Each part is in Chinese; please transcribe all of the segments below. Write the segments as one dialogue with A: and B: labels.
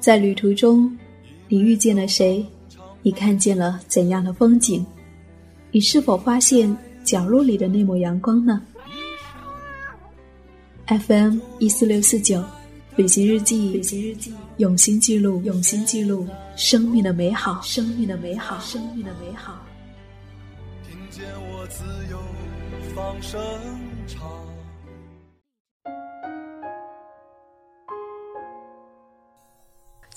A: 在旅途中，你遇见了谁？你看见了怎样的风景？你是否发现角落里的那抹阳光呢？FM 一四六四九，旅行日记，旅行日记，用心记录，用心记录生命的美好，生命的美好，生命的美好。听见我自由放声唱。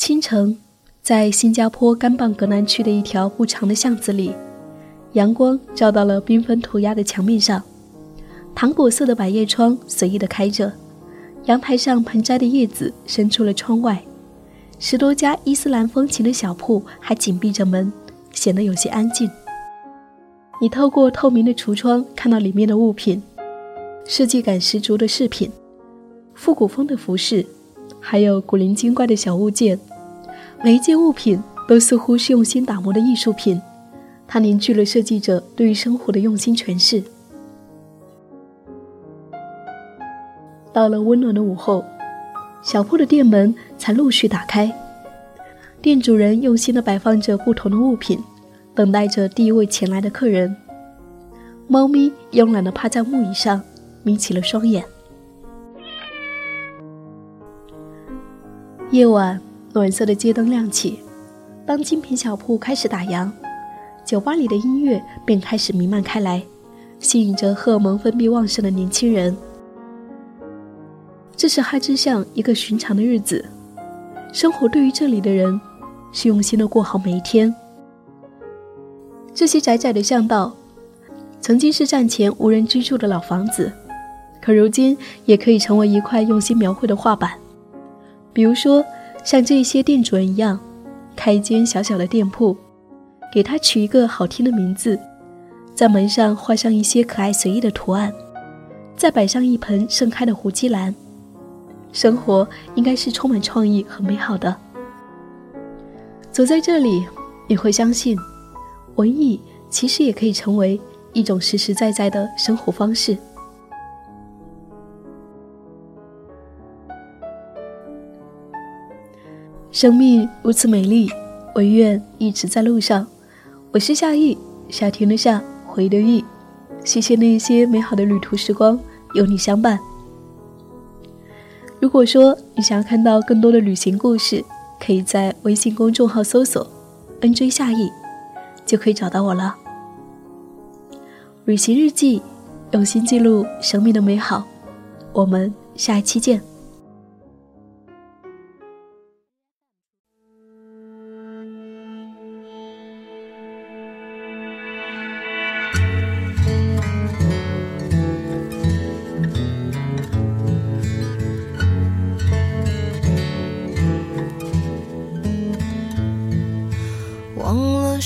A: 清晨，在新加坡甘榜格南区的一条不长的巷子里，阳光照到了缤纷涂鸦的墙面上，糖果色的百叶窗随意的开着，阳台上盆栽的叶子伸出了窗外，十多家伊斯兰风情的小铺还紧闭着门，显得有些安静。你透过透明的橱窗看到里面的物品，设计感十足的饰品，复古风的服饰，还有古灵精怪的小物件。每一件物品都似乎是用心打磨的艺术品，它凝聚了设计者对于生活的用心诠释。到了温暖的午后，小铺的店门才陆续打开，店主人用心的摆放着不同的物品，等待着第一位前来的客人。猫咪慵懒的趴在木椅上，眯起了双眼。夜晚。暖色的街灯亮起，当精品小铺开始打烊，酒吧里的音乐便开始弥漫开来，吸引着荷尔蒙分泌旺盛的年轻人。这是哈之巷一个寻常的日子，生活对于这里的人是用心的过好每一天。这些窄窄的巷道，曾经是战前无人居住的老房子，可如今也可以成为一块用心描绘的画板，比如说。像这些店主人一样，开一间小小的店铺，给他取一个好听的名字，在门上画上一些可爱随意的图案，再摆上一盆盛开的胡姬兰，生活应该是充满创意和美好的。走在这里，你会相信，文艺其实也可以成为一种实实在在的生活方式。生命如此美丽，我愿一直在路上。我是夏意，夏天的夏，回的意。谢谢那些美好的旅途时光，有你相伴。如果说你想要看到更多的旅行故事，可以在微信公众号搜索 “nj 夏意”，就可以找到我了。旅行日记，用心记录生命的美好。我们下一期见。